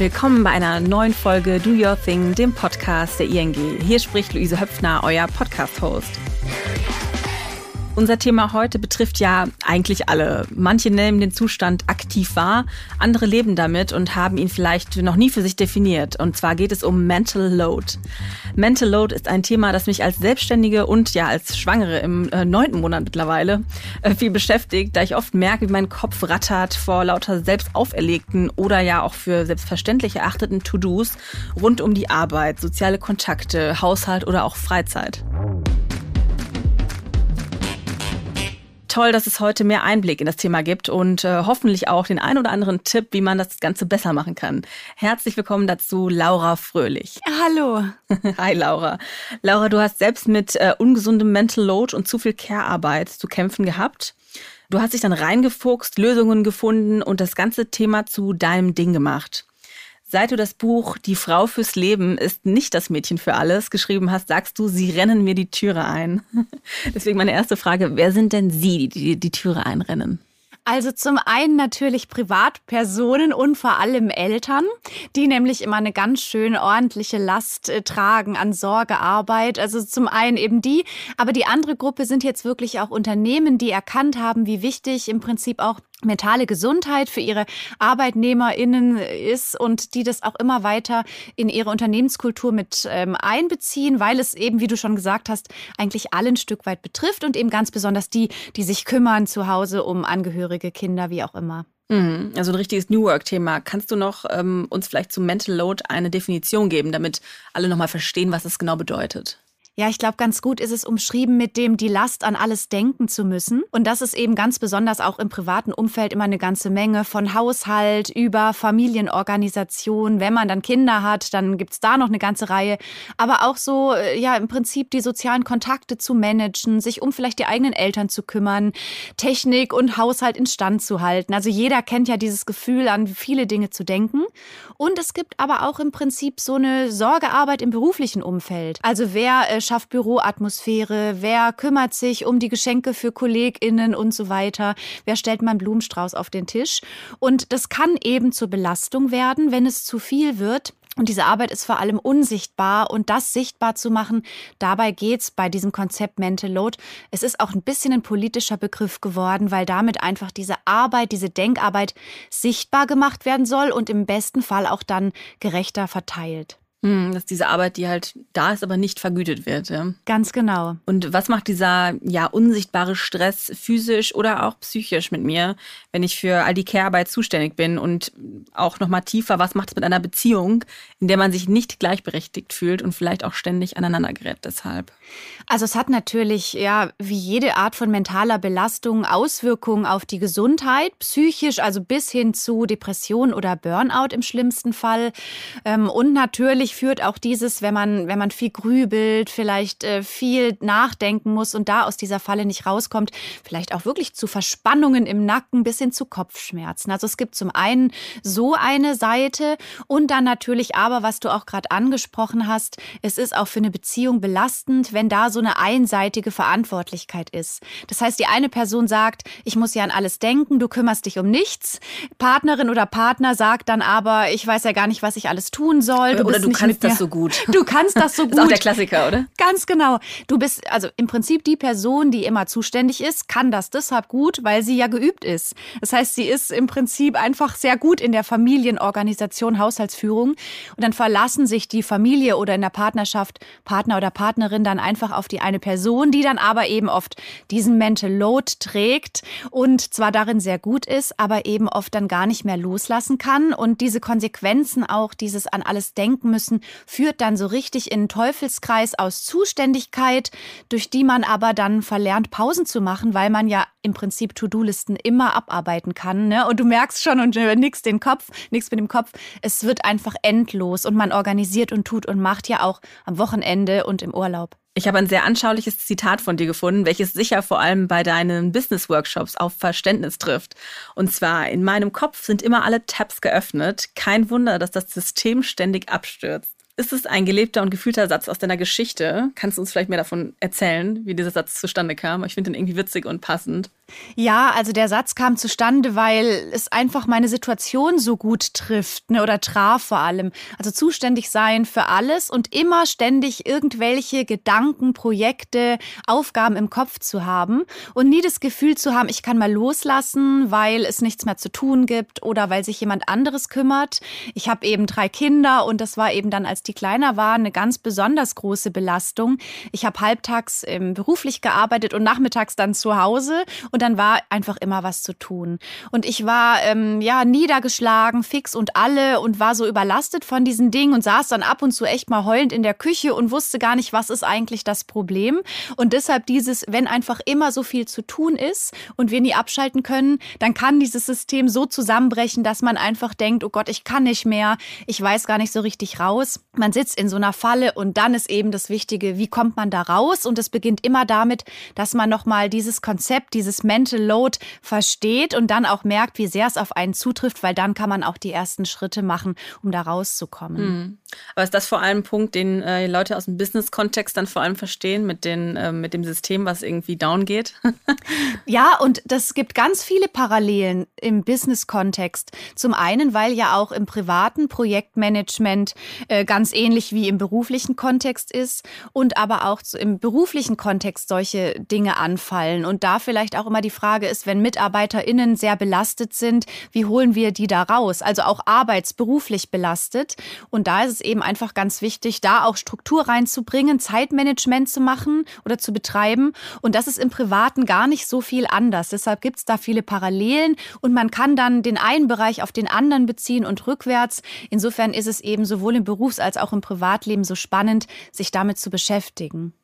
Willkommen bei einer neuen Folge Do Your Thing, dem Podcast der ING. Hier spricht Luise Höpfner, euer Podcast-Host. Unser Thema heute betrifft ja eigentlich alle. Manche nehmen den Zustand aktiv wahr, andere leben damit und haben ihn vielleicht noch nie für sich definiert. Und zwar geht es um Mental Load. Mental Load ist ein Thema, das mich als Selbstständige und ja als Schwangere im äh, neunten Monat mittlerweile äh, viel beschäftigt, da ich oft merke, wie mein Kopf rattert vor lauter selbst auferlegten oder ja auch für selbstverständlich erachteten To-Dos rund um die Arbeit, soziale Kontakte, Haushalt oder auch Freizeit. Toll, dass es heute mehr Einblick in das Thema gibt und äh, hoffentlich auch den ein oder anderen Tipp, wie man das Ganze besser machen kann. Herzlich willkommen dazu, Laura Fröhlich. Hallo. Hi, Laura. Laura, du hast selbst mit äh, ungesundem Mental Load und zu viel Care-Arbeit zu kämpfen gehabt. Du hast dich dann reingefuchst, Lösungen gefunden und das ganze Thema zu deinem Ding gemacht. Seit du das Buch Die Frau fürs Leben ist nicht das Mädchen für alles geschrieben hast, sagst du, sie rennen mir die Türe ein. Deswegen meine erste Frage, wer sind denn Sie, die die, Türe einrennen? Also zum einen natürlich Privatpersonen und vor allem Eltern, die nämlich immer eine ganz schön ordentliche Last äh, tragen an Sorgearbeit. Also zum einen eben die, aber die andere Gruppe sind jetzt wirklich auch Unternehmen, die erkannt haben, wie wichtig im Prinzip auch mentale Gesundheit für ihre ArbeitnehmerInnen ist und die das auch immer weiter in ihre Unternehmenskultur mit ähm, einbeziehen, weil es eben, wie du schon gesagt hast, eigentlich alle ein Stück weit betrifft und eben ganz besonders die, die sich kümmern zu Hause um Angehörige, Kinder, wie auch immer. Mhm, also ein richtiges New Work-Thema. Kannst du noch ähm, uns vielleicht zu Mental Load eine Definition geben, damit alle nochmal verstehen, was es genau bedeutet? Ja, ich glaube, ganz gut ist es umschrieben mit dem, die Last an alles denken zu müssen. Und das ist eben ganz besonders auch im privaten Umfeld immer eine ganze Menge von Haushalt über Familienorganisation. Wenn man dann Kinder hat, dann gibt's da noch eine ganze Reihe. Aber auch so, äh, ja, im Prinzip die sozialen Kontakte zu managen, sich um vielleicht die eigenen Eltern zu kümmern, Technik und Haushalt instand zu halten. Also jeder kennt ja dieses Gefühl, an viele Dinge zu denken. Und es gibt aber auch im Prinzip so eine Sorgearbeit im beruflichen Umfeld. Also wer äh, schafft Büroatmosphäre? Wer kümmert sich um die Geschenke für KollegInnen und so weiter? Wer stellt mal einen Blumenstrauß auf den Tisch? Und das kann eben zur Belastung werden, wenn es zu viel wird. Und diese Arbeit ist vor allem unsichtbar und das sichtbar zu machen, dabei geht's bei diesem Konzept Mental Load. Es ist auch ein bisschen ein politischer Begriff geworden, weil damit einfach diese Arbeit, diese Denkarbeit sichtbar gemacht werden soll und im besten Fall auch dann gerechter verteilt. Hm, dass diese Arbeit, die halt da ist, aber nicht vergütet wird. Ja? Ganz genau. Und was macht dieser ja unsichtbare Stress physisch oder auch psychisch mit mir, wenn ich für all die Care-Arbeit zuständig bin? Und auch noch mal tiefer, was macht es mit einer Beziehung, in der man sich nicht gleichberechtigt fühlt und vielleicht auch ständig aneinander gerät deshalb? Also es hat natürlich ja wie jede Art von mentaler Belastung Auswirkungen auf die Gesundheit, psychisch, also bis hin zu Depression oder Burnout im schlimmsten Fall. Ähm, und natürlich natürlich führt auch dieses, wenn man, wenn man viel grübelt, vielleicht äh, viel nachdenken muss und da aus dieser Falle nicht rauskommt, vielleicht auch wirklich zu Verspannungen im Nacken bis hin zu Kopfschmerzen. Also es gibt zum einen so eine Seite und dann natürlich aber, was du auch gerade angesprochen hast, es ist auch für eine Beziehung belastend, wenn da so eine einseitige Verantwortlichkeit ist. Das heißt, die eine Person sagt, ich muss ja an alles denken, du kümmerst dich um nichts. Partnerin oder Partner sagt dann aber, ich weiß ja gar nicht, was ich alles tun soll. Du oder du kannst das so gut. Du kannst das so gut. Das ist auch der Klassiker, oder? Ganz genau. Du bist also im Prinzip die Person, die immer zuständig ist, kann das deshalb gut, weil sie ja geübt ist. Das heißt, sie ist im Prinzip einfach sehr gut in der Familienorganisation, Haushaltsführung. Und dann verlassen sich die Familie oder in der Partnerschaft Partner oder Partnerin dann einfach auf die eine Person, die dann aber eben oft diesen Mental Load trägt und zwar darin sehr gut ist, aber eben oft dann gar nicht mehr loslassen kann und diese Konsequenzen auch, dieses an alles denken müssen, müssen, führt dann so richtig in einen Teufelskreis aus Zuständigkeit, durch die man aber dann verlernt, Pausen zu machen, weil man ja im Prinzip To-Do-Listen immer abarbeiten kann. Ne? Und du merkst schon und nix den Kopf, nix mit dem Kopf. Es wird einfach endlos und man organisiert und tut und macht ja auch am Wochenende und im Urlaub. Ich habe ein sehr anschauliches Zitat von dir gefunden, welches sicher vor allem bei deinen Business-Workshops auf Verständnis trifft. Und zwar, in meinem Kopf sind immer alle Tabs geöffnet. Kein Wunder, dass das System ständig abstürzt. Ist es ein gelebter und gefühlter Satz aus deiner Geschichte? Kannst du uns vielleicht mehr davon erzählen, wie dieser Satz zustande kam? Ich finde ihn irgendwie witzig und passend. Ja, also der Satz kam zustande, weil es einfach meine Situation so gut trifft ne, oder traf vor allem. Also zuständig sein für alles und immer ständig irgendwelche Gedanken, Projekte, Aufgaben im Kopf zu haben und nie das Gefühl zu haben, ich kann mal loslassen, weil es nichts mehr zu tun gibt oder weil sich jemand anderes kümmert. Ich habe eben drei Kinder und das war eben dann, als die kleiner waren, eine ganz besonders große Belastung. Ich habe halbtags ähm, beruflich gearbeitet und nachmittags dann zu Hause und dann war einfach immer was zu tun. Und ich war ähm, ja niedergeschlagen, fix und alle und war so überlastet von diesen Dingen und saß dann ab und zu echt mal heulend in der Küche und wusste gar nicht, was ist eigentlich das Problem. Und deshalb dieses, wenn einfach immer so viel zu tun ist und wir nie abschalten können, dann kann dieses System so zusammenbrechen, dass man einfach denkt, oh Gott, ich kann nicht mehr, ich weiß gar nicht so richtig raus. Man sitzt in so einer Falle und dann ist eben das Wichtige, wie kommt man da raus? Und es beginnt immer damit, dass man nochmal dieses Konzept, dieses Mental Load versteht und dann auch merkt, wie sehr es auf einen zutrifft, weil dann kann man auch die ersten Schritte machen, um da rauszukommen. Mhm. Aber ist das vor allem ein Punkt, den äh, Leute aus dem Business-Kontext dann vor allem verstehen, mit, den, äh, mit dem System, was irgendwie down geht? ja, und das gibt ganz viele Parallelen im Business-Kontext. Zum einen, weil ja auch im privaten Projektmanagement äh, ganz ähnlich wie im beruflichen Kontext ist und aber auch im beruflichen Kontext solche Dinge anfallen. Und da vielleicht auch immer die Frage ist, wenn MitarbeiterInnen sehr belastet sind, wie holen wir die da raus? Also auch arbeitsberuflich belastet. Und da ist es eben einfach ganz wichtig, da auch Struktur reinzubringen, Zeitmanagement zu machen oder zu betreiben. Und das ist im Privaten gar nicht so viel anders. Deshalb gibt es da viele Parallelen und man kann dann den einen Bereich auf den anderen beziehen und rückwärts. Insofern ist es eben sowohl im Berufs- als auch im Privatleben so spannend, sich damit zu beschäftigen.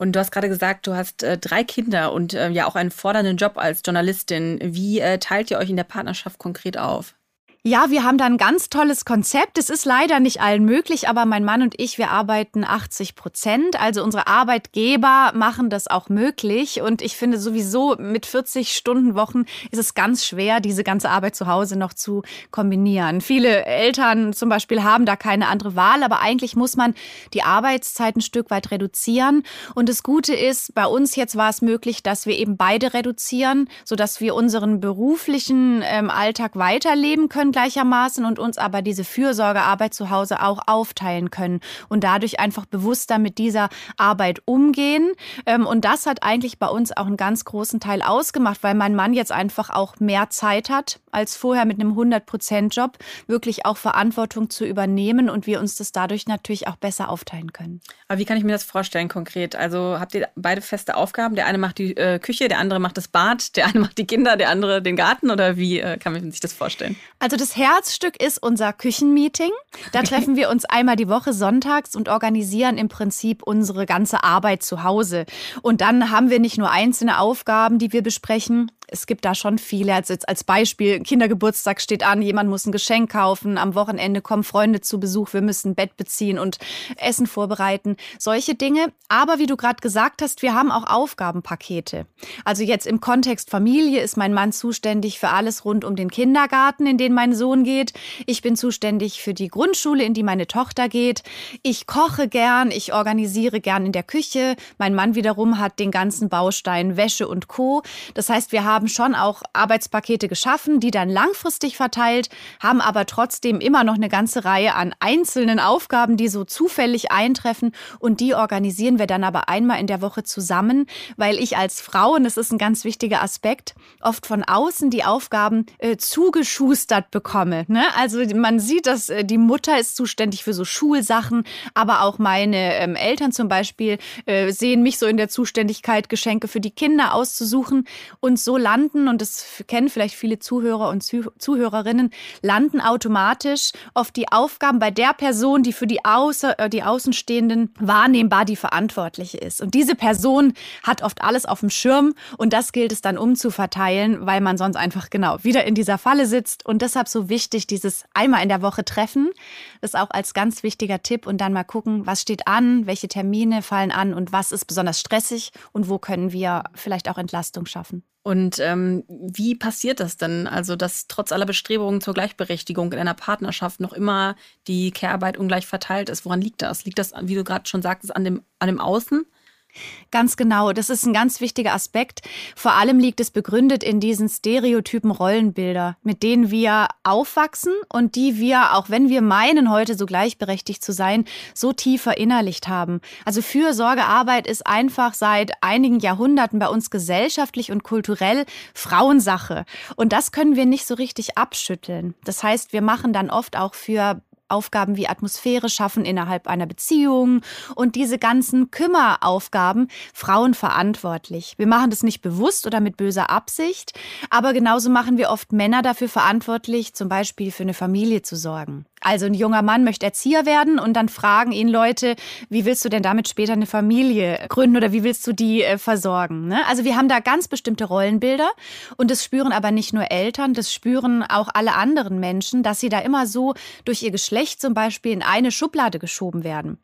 Und du hast gerade gesagt, du hast äh, drei Kinder und äh, ja auch einen fordernden Job als Journalistin. Wie äh, teilt ihr euch in der Partnerschaft konkret auf? Ja, wir haben da ein ganz tolles Konzept. Es ist leider nicht allen möglich, aber mein Mann und ich, wir arbeiten 80 Prozent. Also unsere Arbeitgeber machen das auch möglich. Und ich finde sowieso mit 40 Stunden Wochen ist es ganz schwer, diese ganze Arbeit zu Hause noch zu kombinieren. Viele Eltern zum Beispiel haben da keine andere Wahl, aber eigentlich muss man die Arbeitszeit ein Stück weit reduzieren. Und das Gute ist, bei uns jetzt war es möglich, dass wir eben beide reduzieren, sodass wir unseren beruflichen ähm, Alltag weiterleben können gleichermaßen und uns aber diese Fürsorgearbeit zu Hause auch aufteilen können und dadurch einfach bewusster mit dieser Arbeit umgehen. Ähm, und das hat eigentlich bei uns auch einen ganz großen Teil ausgemacht, weil mein Mann jetzt einfach auch mehr Zeit hat als vorher mit einem 100-Prozent-Job, wirklich auch Verantwortung zu übernehmen und wir uns das dadurch natürlich auch besser aufteilen können. Aber wie kann ich mir das vorstellen konkret? Also habt ihr beide feste Aufgaben? Der eine macht die äh, Küche, der andere macht das Bad, der eine macht die Kinder, der andere den Garten oder wie äh, kann man sich das vorstellen? Also das Herzstück ist unser Küchenmeeting. Da treffen wir uns einmal die Woche sonntags und organisieren im Prinzip unsere ganze Arbeit zu Hause. Und dann haben wir nicht nur einzelne Aufgaben, die wir besprechen, es gibt da schon viele. Also jetzt als Beispiel, Kindergeburtstag steht an, jemand muss ein Geschenk kaufen, am Wochenende kommen Freunde zu Besuch, wir müssen Bett beziehen und Essen vorbereiten. Solche Dinge. Aber wie du gerade gesagt hast, wir haben auch Aufgabenpakete. Also jetzt im Kontext Familie ist mein Mann zuständig für alles rund um den Kindergarten, in den mein Sohn geht. Ich bin zuständig für die Grundschule, in die meine Tochter geht. Ich koche gern, ich organisiere gern in der Küche. Mein Mann wiederum hat den ganzen Baustein Wäsche und Co. Das heißt, wir haben haben schon auch Arbeitspakete geschaffen, die dann langfristig verteilt, haben aber trotzdem immer noch eine ganze Reihe an einzelnen Aufgaben, die so zufällig eintreffen und die organisieren wir dann aber einmal in der Woche zusammen, weil ich als Frau, und das ist ein ganz wichtiger Aspekt, oft von außen die Aufgaben äh, zugeschustert bekomme. Ne? Also man sieht, dass äh, die Mutter ist zuständig für so Schulsachen, aber auch meine ähm, Eltern zum Beispiel äh, sehen mich so in der Zuständigkeit, Geschenke für die Kinder auszusuchen und so landen, und das kennen vielleicht viele Zuhörer und Zuhörerinnen, landen automatisch oft die Aufgaben bei der Person, die für die, Außer, äh, die Außenstehenden wahrnehmbar die Verantwortliche ist. Und diese Person hat oft alles auf dem Schirm und das gilt es dann umzuverteilen, weil man sonst einfach genau wieder in dieser Falle sitzt. Und deshalb so wichtig, dieses einmal in der Woche treffen, das auch als ganz wichtiger Tipp und dann mal gucken, was steht an, welche Termine fallen an und was ist besonders stressig und wo können wir vielleicht auch Entlastung schaffen. Und ähm, wie passiert das denn? Also, dass trotz aller Bestrebungen zur Gleichberechtigung in einer Partnerschaft noch immer die Care-Arbeit ungleich verteilt ist. Woran liegt das? Liegt das, wie du gerade schon sagtest, an dem, an dem Außen? Ganz genau, das ist ein ganz wichtiger Aspekt. Vor allem liegt es begründet in diesen stereotypen Rollenbilder, mit denen wir aufwachsen und die wir, auch wenn wir meinen, heute so gleichberechtigt zu sein, so tief verinnerlicht haben. Also Fürsorgearbeit ist einfach seit einigen Jahrhunderten bei uns gesellschaftlich und kulturell Frauensache. Und das können wir nicht so richtig abschütteln. Das heißt, wir machen dann oft auch für Aufgaben wie Atmosphäre schaffen innerhalb einer Beziehung und diese ganzen Kümmeraufgaben Frauen verantwortlich. Wir machen das nicht bewusst oder mit böser Absicht, aber genauso machen wir oft Männer dafür verantwortlich, zum Beispiel für eine Familie zu sorgen. Also ein junger Mann möchte Erzieher werden und dann fragen ihn Leute, wie willst du denn damit später eine Familie gründen oder wie willst du die äh, versorgen? Ne? Also wir haben da ganz bestimmte Rollenbilder und das spüren aber nicht nur Eltern, das spüren auch alle anderen Menschen, dass sie da immer so durch ihr Geschlecht zum Beispiel in eine Schublade geschoben werden.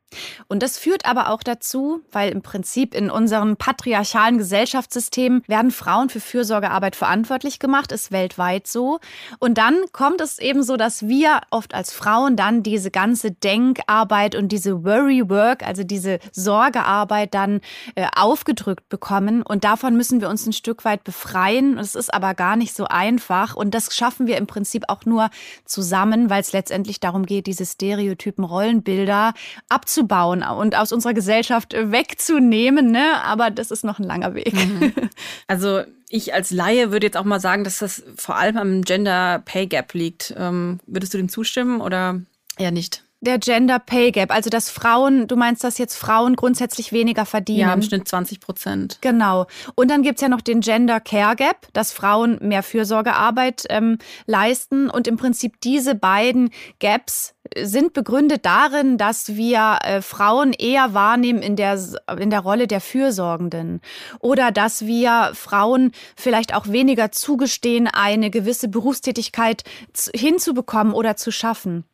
Und das führt aber auch dazu, weil im Prinzip in unserem patriarchalen Gesellschaftssystem werden Frauen für Fürsorgearbeit verantwortlich gemacht, ist weltweit so. Und dann kommt es eben so, dass wir oft als Frauen dann diese ganze Denkarbeit und diese Worry Work, also diese Sorgearbeit dann äh, aufgedrückt bekommen. Und davon müssen wir uns ein Stück weit befreien. Es ist aber gar nicht so einfach. Und das schaffen wir im Prinzip auch nur zusammen, weil es letztendlich darum geht, diese stereotypen Rollenbilder abzubauen abzubauen und aus unserer Gesellschaft wegzunehmen. Ne? Aber das ist noch ein langer Weg. Mhm. Also ich als Laie würde jetzt auch mal sagen, dass das vor allem am Gender Pay Gap liegt. Ähm, würdest du dem zustimmen oder eher nicht? Der Gender Pay Gap, also dass Frauen, du meinst, dass jetzt Frauen grundsätzlich weniger verdienen? Ja, im Schnitt 20 Prozent. Genau. Und dann gibt es ja noch den Gender Care Gap, dass Frauen mehr Fürsorgearbeit ähm, leisten. Und im Prinzip diese beiden Gaps sind begründet darin, dass wir äh, Frauen eher wahrnehmen in der, in der Rolle der Fürsorgenden oder dass wir Frauen vielleicht auch weniger zugestehen, eine gewisse Berufstätigkeit hinzubekommen oder zu schaffen.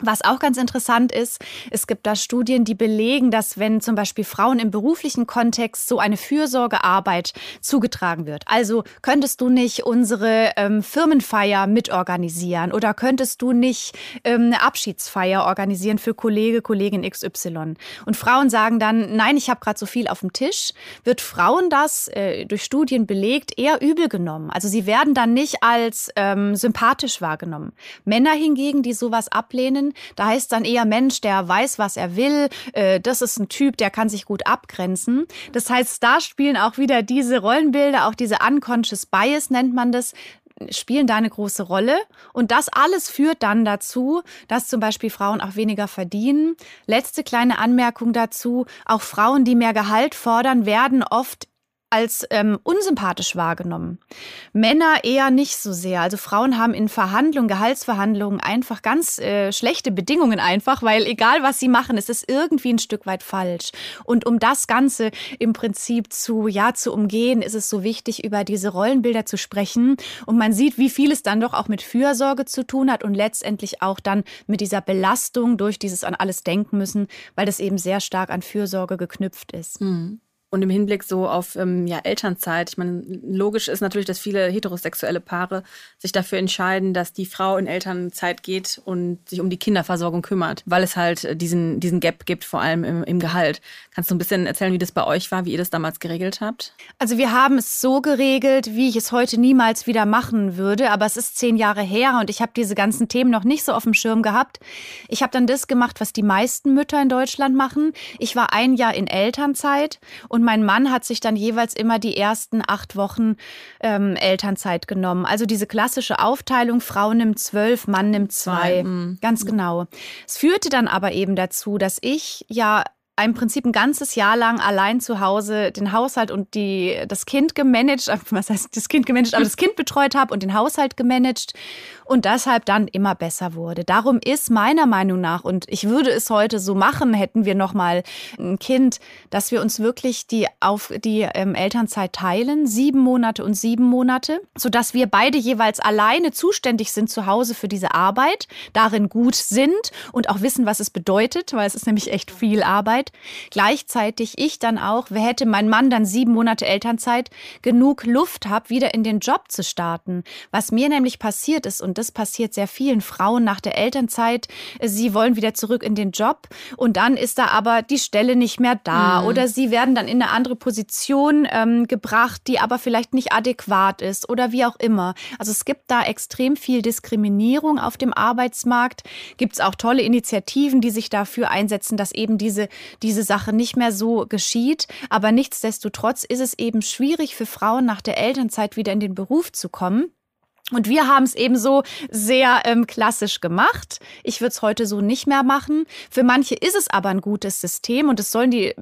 Was auch ganz interessant ist, es gibt da Studien, die belegen, dass wenn zum Beispiel Frauen im beruflichen Kontext so eine Fürsorgearbeit zugetragen wird, also könntest du nicht unsere ähm, Firmenfeier mitorganisieren oder könntest du nicht ähm, eine Abschiedsfeier organisieren für Kollege, Kollegin XY. Und Frauen sagen dann, nein, ich habe gerade so viel auf dem Tisch, wird Frauen das äh, durch Studien belegt eher übel genommen. Also sie werden dann nicht als ähm, sympathisch wahrgenommen. Männer hingegen, die sowas ablehnen, da heißt dann eher Mensch, der weiß, was er will. Äh, das ist ein Typ, der kann sich gut abgrenzen. Das heißt, da spielen auch wieder diese Rollenbilder, auch diese unconscious bias nennt man das, spielen da eine große Rolle. Und das alles führt dann dazu, dass zum Beispiel Frauen auch weniger verdienen. Letzte kleine Anmerkung dazu. Auch Frauen, die mehr Gehalt fordern, werden oft als ähm, unsympathisch wahrgenommen. Männer eher nicht so sehr. Also Frauen haben in Verhandlungen, Gehaltsverhandlungen einfach ganz äh, schlechte Bedingungen einfach, weil egal was sie machen, es ist irgendwie ein Stück weit falsch. Und um das Ganze im Prinzip zu, ja, zu umgehen, ist es so wichtig, über diese Rollenbilder zu sprechen. Und man sieht, wie viel es dann doch auch mit Fürsorge zu tun hat und letztendlich auch dann mit dieser Belastung durch dieses an alles denken müssen, weil das eben sehr stark an Fürsorge geknüpft ist. Mhm. Und im Hinblick so auf ähm, ja, Elternzeit, ich meine, logisch ist natürlich, dass viele heterosexuelle Paare sich dafür entscheiden, dass die Frau in Elternzeit geht und sich um die Kinderversorgung kümmert, weil es halt äh, diesen, diesen Gap gibt, vor allem im, im Gehalt. Kannst du ein bisschen erzählen, wie das bei euch war, wie ihr das damals geregelt habt? Also wir haben es so geregelt, wie ich es heute niemals wieder machen würde, aber es ist zehn Jahre her und ich habe diese ganzen Themen noch nicht so auf dem Schirm gehabt. Ich habe dann das gemacht, was die meisten Mütter in Deutschland machen. Ich war ein Jahr in Elternzeit und und mein Mann hat sich dann jeweils immer die ersten acht Wochen ähm, Elternzeit genommen. Also diese klassische Aufteilung, Frau nimmt zwölf, Mann nimmt zwei. zwei. Mhm. Ganz genau. Es führte dann aber eben dazu, dass ich ja im Prinzip ein ganzes Jahr lang allein zu Hause den Haushalt und die, das Kind gemanagt, was heißt das Kind gemanagt, aber das Kind betreut habe und den Haushalt gemanagt und deshalb dann immer besser wurde. Darum ist meiner Meinung nach, und ich würde es heute so machen, hätten wir nochmal ein Kind, dass wir uns wirklich die, auf die ähm, Elternzeit teilen, sieben Monate und sieben Monate, sodass wir beide jeweils alleine zuständig sind zu Hause für diese Arbeit, darin gut sind und auch wissen, was es bedeutet, weil es ist nämlich echt viel Arbeit Elternzeit. Gleichzeitig ich dann auch, wer hätte mein Mann dann sieben Monate Elternzeit, genug Luft habe, wieder in den Job zu starten. Was mir nämlich passiert ist, und das passiert sehr vielen Frauen nach der Elternzeit, sie wollen wieder zurück in den Job und dann ist da aber die Stelle nicht mehr da mhm. oder sie werden dann in eine andere Position ähm, gebracht, die aber vielleicht nicht adäquat ist oder wie auch immer. Also es gibt da extrem viel Diskriminierung auf dem Arbeitsmarkt. Gibt es auch tolle Initiativen, die sich dafür einsetzen, dass eben diese, diese Sache nicht mehr so geschieht. Aber nichtsdestotrotz ist es eben schwierig für Frauen nach der Elternzeit wieder in den Beruf zu kommen. Und wir haben es eben so sehr ähm, klassisch gemacht. Ich würde es heute so nicht mehr machen. Für manche ist es aber ein gutes System und es sollen die äh,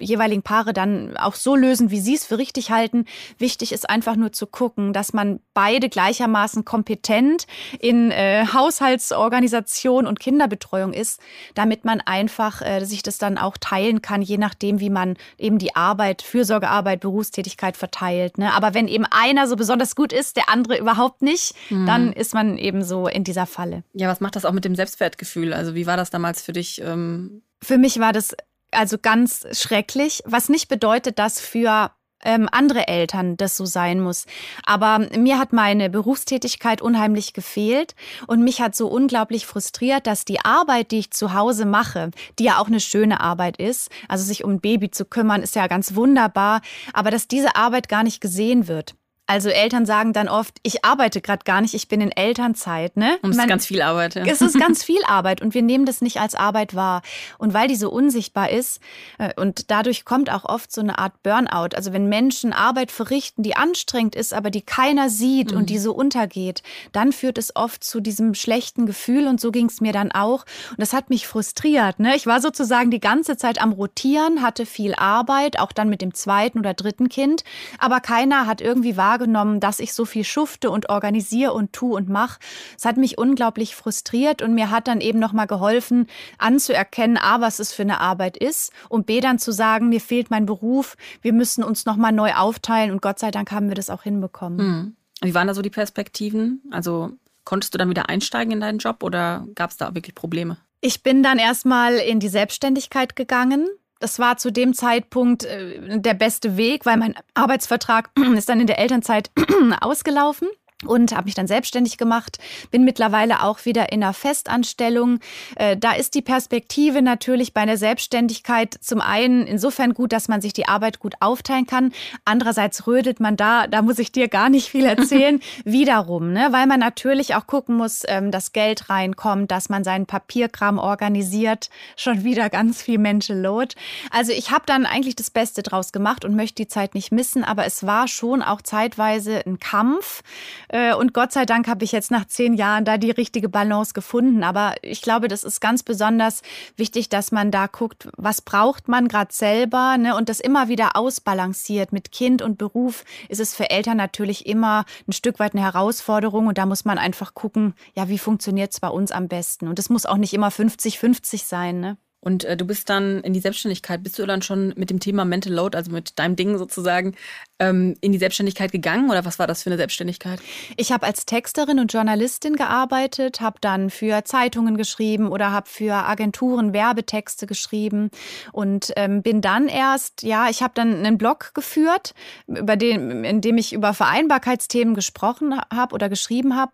jeweiligen Paare dann auch so lösen, wie sie es für richtig halten. Wichtig ist einfach nur zu gucken, dass man beide gleichermaßen kompetent in äh, Haushaltsorganisation und Kinderbetreuung ist, damit man einfach äh, sich das dann auch teilen kann, je nachdem, wie man eben die Arbeit, Fürsorgearbeit, Berufstätigkeit verteilt. Ne? Aber wenn eben einer so besonders gut ist, der andere überhaupt nicht, nicht, mhm. dann ist man eben so in dieser Falle. Ja, was macht das auch mit dem Selbstwertgefühl? Also wie war das damals für dich? Ähm für mich war das also ganz schrecklich, was nicht bedeutet, dass für ähm, andere Eltern das so sein muss. Aber mir hat meine Berufstätigkeit unheimlich gefehlt und mich hat so unglaublich frustriert, dass die Arbeit, die ich zu Hause mache, die ja auch eine schöne Arbeit ist, also sich um ein Baby zu kümmern, ist ja ganz wunderbar, aber dass diese Arbeit gar nicht gesehen wird. Also Eltern sagen dann oft, ich arbeite gerade gar nicht, ich bin in Elternzeit. Ne? Und es ist ganz viel Arbeit. Ja. Es ist ganz viel Arbeit und wir nehmen das nicht als Arbeit wahr. Und weil die so unsichtbar ist äh, und dadurch kommt auch oft so eine Art Burnout. Also wenn Menschen Arbeit verrichten, die anstrengend ist, aber die keiner sieht mhm. und die so untergeht, dann führt es oft zu diesem schlechten Gefühl und so ging es mir dann auch. Und das hat mich frustriert. Ne? Ich war sozusagen die ganze Zeit am Rotieren, hatte viel Arbeit, auch dann mit dem zweiten oder dritten Kind, aber keiner hat irgendwie wahrgenommen, wahrgenommen, dass ich so viel schufte und organisiere und tu und mach. Es hat mich unglaublich frustriert und mir hat dann eben noch mal geholfen, anzuerkennen, a, was es für eine Arbeit ist und b, dann zu sagen, mir fehlt mein Beruf, wir müssen uns noch mal neu aufteilen und Gott sei Dank haben wir das auch hinbekommen. Mhm. Wie waren da so die Perspektiven? Also konntest du dann wieder einsteigen in deinen Job oder gab es da wirklich Probleme? Ich bin dann erstmal in die Selbstständigkeit gegangen das war zu dem Zeitpunkt äh, der beste Weg, weil mein Arbeitsvertrag ist dann in der Elternzeit ausgelaufen und habe mich dann selbstständig gemacht, bin mittlerweile auch wieder in einer Festanstellung. Äh, da ist die Perspektive natürlich bei einer Selbstständigkeit zum einen insofern gut, dass man sich die Arbeit gut aufteilen kann. Andererseits rödelt man da, da muss ich dir gar nicht viel erzählen, wiederum, ne? weil man natürlich auch gucken muss, ähm, dass Geld reinkommt, dass man seinen Papierkram organisiert. Schon wieder ganz viel Mental Load. Also ich habe dann eigentlich das Beste draus gemacht und möchte die Zeit nicht missen, aber es war schon auch zeitweise ein Kampf. Äh, und Gott sei Dank habe ich jetzt nach zehn Jahren da die richtige Balance gefunden. Aber ich glaube, das ist ganz besonders wichtig, dass man da guckt, was braucht man gerade selber ne? und das immer wieder ausbalanciert. Mit Kind und Beruf ist es für Eltern natürlich immer ein Stück weit eine Herausforderung und da muss man einfach gucken, ja, wie funktioniert es bei uns am besten. Und es muss auch nicht immer 50-50 sein. Ne? Und äh, du bist dann in die Selbstständigkeit, bist du dann schon mit dem Thema Mental Load, also mit deinem Ding sozusagen, ähm, in die Selbstständigkeit gegangen oder was war das für eine Selbstständigkeit? Ich habe als Texterin und Journalistin gearbeitet, habe dann für Zeitungen geschrieben oder habe für Agenturen Werbetexte geschrieben und ähm, bin dann erst, ja, ich habe dann einen Blog geführt, über den, in dem ich über Vereinbarkeitsthemen gesprochen habe oder geschrieben habe.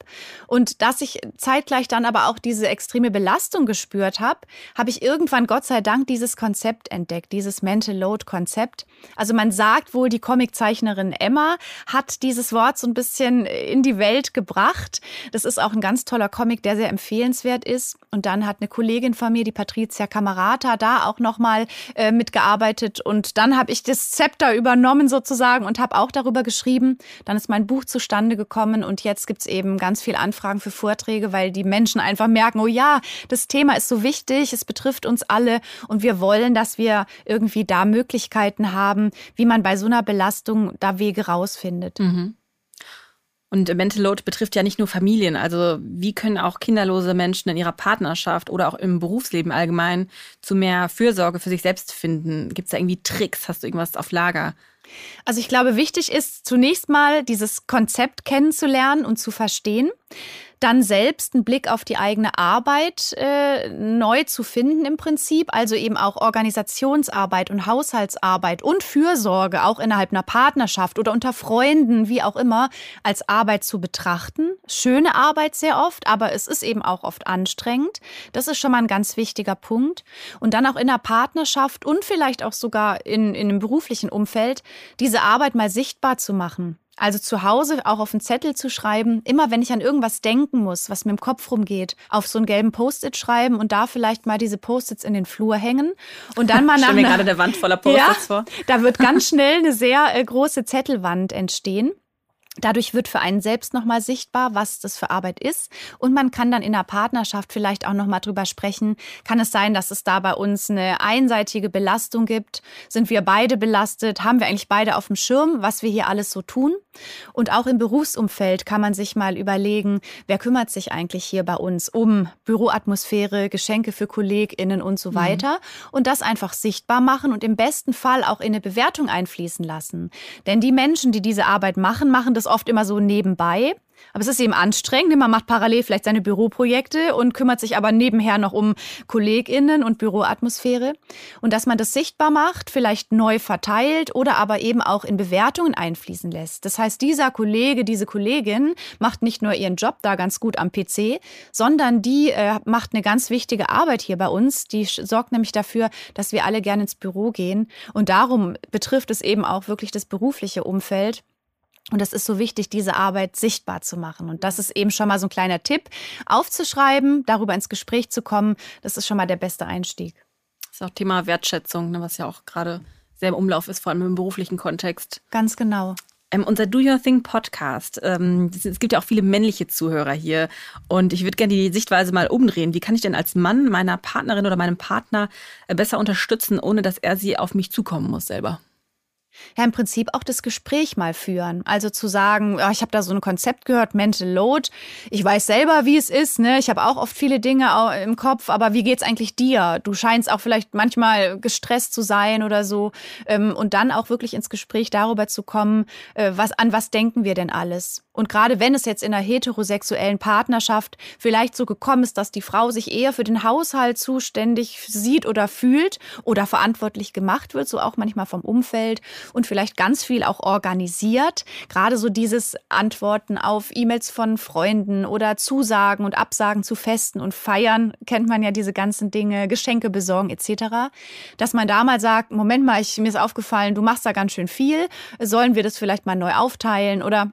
Und dass ich zeitgleich dann aber auch diese extreme Belastung gespürt habe, habe ich irgendwann Gott sei Dank dieses Konzept entdeckt, dieses Mental Load Konzept. Also man sagt wohl, die Comiczeichner Zeichnerin Emma hat dieses Wort so ein bisschen in die Welt gebracht. Das ist auch ein ganz toller Comic, der sehr empfehlenswert ist. Und dann hat eine Kollegin von mir, die Patricia Camerata, da auch nochmal äh, mitgearbeitet. Und dann habe ich das Zepter übernommen sozusagen und habe auch darüber geschrieben. Dann ist mein Buch zustande gekommen und jetzt gibt es eben ganz viele Anfragen für Vorträge, weil die Menschen einfach merken, oh ja, das Thema ist so wichtig, es betrifft uns alle und wir wollen, dass wir irgendwie da Möglichkeiten haben, wie man bei so einer Belastung da Wege rausfindet. Mhm. Und Mental Load betrifft ja nicht nur Familien. Also wie können auch kinderlose Menschen in ihrer Partnerschaft oder auch im Berufsleben allgemein zu mehr Fürsorge für sich selbst finden? Gibt es da irgendwie Tricks? Hast du irgendwas auf Lager? Also ich glaube, wichtig ist zunächst mal dieses Konzept kennenzulernen und zu verstehen. Dann selbst einen Blick auf die eigene Arbeit äh, neu zu finden im Prinzip, also eben auch Organisationsarbeit und Haushaltsarbeit und Fürsorge auch innerhalb einer Partnerschaft oder unter Freunden, wie auch immer, als Arbeit zu betrachten. Schöne Arbeit sehr oft, aber es ist eben auch oft anstrengend. Das ist schon mal ein ganz wichtiger Punkt. Und dann auch in der Partnerschaft und vielleicht auch sogar in, in einem beruflichen Umfeld diese Arbeit mal sichtbar zu machen. Also zu Hause auch auf einen Zettel zu schreiben, immer wenn ich an irgendwas denken muss, was mir im Kopf rumgeht, auf so einen gelben Post-it schreiben und da vielleicht mal diese Post-its in den Flur hängen und dann mal nach mir gerade der Wand voller Post-its ja, vor. Da wird ganz schnell eine sehr äh, große Zettelwand entstehen. Dadurch wird für einen selbst nochmal sichtbar, was das für Arbeit ist. Und man kann dann in der Partnerschaft vielleicht auch nochmal drüber sprechen. Kann es sein, dass es da bei uns eine einseitige Belastung gibt? Sind wir beide belastet? Haben wir eigentlich beide auf dem Schirm, was wir hier alles so tun? Und auch im Berufsumfeld kann man sich mal überlegen, wer kümmert sich eigentlich hier bei uns um Büroatmosphäre, Geschenke für KollegInnen und so mhm. weiter. Mhm. Und das einfach sichtbar machen und im besten Fall auch in eine Bewertung einfließen lassen. Denn die Menschen, die diese Arbeit machen, machen das das oft immer so nebenbei. Aber es ist eben anstrengend. Man macht parallel vielleicht seine Büroprojekte und kümmert sich aber nebenher noch um KollegInnen und Büroatmosphäre. Und dass man das sichtbar macht, vielleicht neu verteilt oder aber eben auch in Bewertungen einfließen lässt. Das heißt, dieser Kollege, diese Kollegin macht nicht nur ihren Job da ganz gut am PC, sondern die äh, macht eine ganz wichtige Arbeit hier bei uns. Die sorgt nämlich dafür, dass wir alle gerne ins Büro gehen. Und darum betrifft es eben auch wirklich das berufliche Umfeld. Und es ist so wichtig, diese Arbeit sichtbar zu machen. Und das ist eben schon mal so ein kleiner Tipp, aufzuschreiben, darüber ins Gespräch zu kommen. Das ist schon mal der beste Einstieg. Das ist auch Thema Wertschätzung, ne, was ja auch gerade sehr im Umlauf ist, vor allem im beruflichen Kontext. Ganz genau. Ähm, unser Do Your Thing Podcast, ähm, es gibt ja auch viele männliche Zuhörer hier und ich würde gerne die Sichtweise mal umdrehen. Wie kann ich denn als Mann meiner Partnerin oder meinem Partner äh, besser unterstützen, ohne dass er sie auf mich zukommen muss selber? Ja im Prinzip auch das Gespräch mal führen. Also zu sagen, oh, ich habe da so ein Konzept gehört, Mental Load. Ich weiß selber, wie es ist. Ne? Ich habe auch oft viele Dinge im Kopf, aber wie geht's eigentlich dir? Du scheinst auch vielleicht manchmal gestresst zu sein oder so. Ähm, und dann auch wirklich ins Gespräch darüber zu kommen, äh, was, an was denken wir denn alles? Und gerade wenn es jetzt in einer heterosexuellen Partnerschaft vielleicht so gekommen ist, dass die Frau sich eher für den Haushalt zuständig sieht oder fühlt oder verantwortlich gemacht wird, so auch manchmal vom Umfeld und vielleicht ganz viel auch organisiert. Gerade so dieses Antworten auf E-Mails von Freunden oder Zusagen und Absagen zu Festen und Feiern, kennt man ja diese ganzen Dinge, Geschenke besorgen etc. Dass man da mal sagt, Moment mal, ich, mir ist aufgefallen, du machst da ganz schön viel, sollen wir das vielleicht mal neu aufteilen oder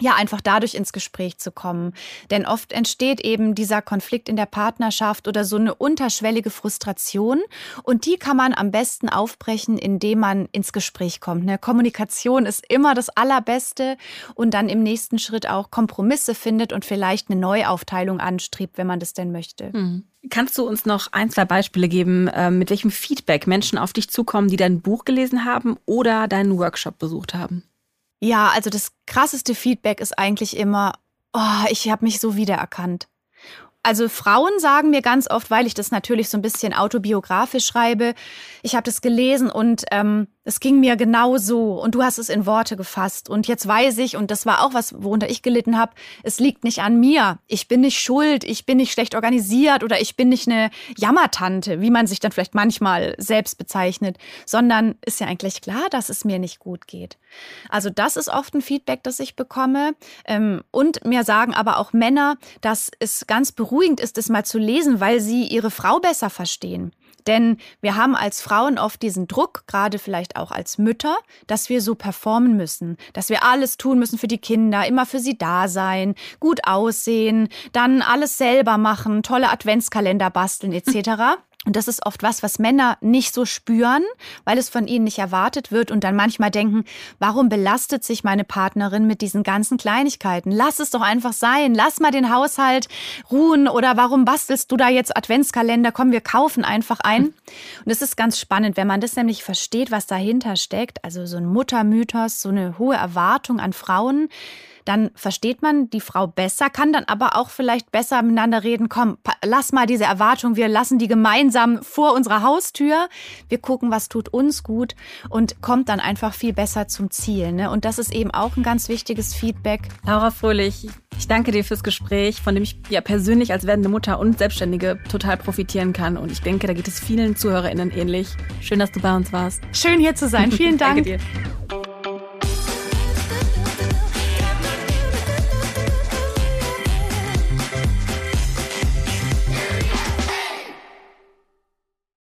ja, einfach dadurch ins Gespräch zu kommen. Denn oft entsteht eben dieser Konflikt in der Partnerschaft oder so eine unterschwellige Frustration. Und die kann man am besten aufbrechen, indem man ins Gespräch kommt. Ne? Kommunikation ist immer das Allerbeste und dann im nächsten Schritt auch Kompromisse findet und vielleicht eine Neuaufteilung anstrebt, wenn man das denn möchte. Mhm. Kannst du uns noch ein, zwei Beispiele geben, äh, mit welchem Feedback Menschen auf dich zukommen, die dein Buch gelesen haben oder deinen Workshop besucht haben? Ja, also das krasseste Feedback ist eigentlich immer, oh, ich habe mich so wiedererkannt. Also Frauen sagen mir ganz oft, weil ich das natürlich so ein bisschen autobiografisch schreibe, ich habe das gelesen und ähm, es ging mir genau so und du hast es in Worte gefasst und jetzt weiß ich und das war auch was, worunter ich gelitten habe, es liegt nicht an mir. Ich bin nicht schuld, ich bin nicht schlecht organisiert oder ich bin nicht eine Jammertante, wie man sich dann vielleicht manchmal selbst bezeichnet, sondern ist ja eigentlich klar, dass es mir nicht gut geht. Also das ist oft ein Feedback, das ich bekomme ähm, und mir sagen aber auch Männer, dass es ganz beruhigend ist, es mal zu lesen, weil sie ihre Frau besser verstehen. Denn wir haben als Frauen oft diesen Druck, gerade vielleicht auch als Mütter, dass wir so performen müssen, dass wir alles tun müssen für die Kinder, immer für sie da sein, gut aussehen, dann alles selber machen, tolle Adventskalender basteln etc. Und das ist oft was, was Männer nicht so spüren, weil es von ihnen nicht erwartet wird und dann manchmal denken, warum belastet sich meine Partnerin mit diesen ganzen Kleinigkeiten? Lass es doch einfach sein. Lass mal den Haushalt ruhen oder warum bastelst du da jetzt Adventskalender? Komm, wir kaufen einfach ein. Und es ist ganz spannend, wenn man das nämlich versteht, was dahinter steckt. Also so ein Muttermythos, so eine hohe Erwartung an Frauen dann versteht man die Frau besser, kann dann aber auch vielleicht besser miteinander reden. Komm, lass mal diese Erwartung, wir lassen die gemeinsam vor unserer Haustür. Wir gucken, was tut uns gut und kommt dann einfach viel besser zum Ziel. Ne? Und das ist eben auch ein ganz wichtiges Feedback. Laura Fröhlich, ich danke dir fürs Gespräch, von dem ich ja persönlich als werdende Mutter und Selbstständige total profitieren kann. Und ich denke, da geht es vielen ZuhörerInnen ähnlich. Schön, dass du bei uns warst. Schön hier zu sein. Vielen Dank. danke dir.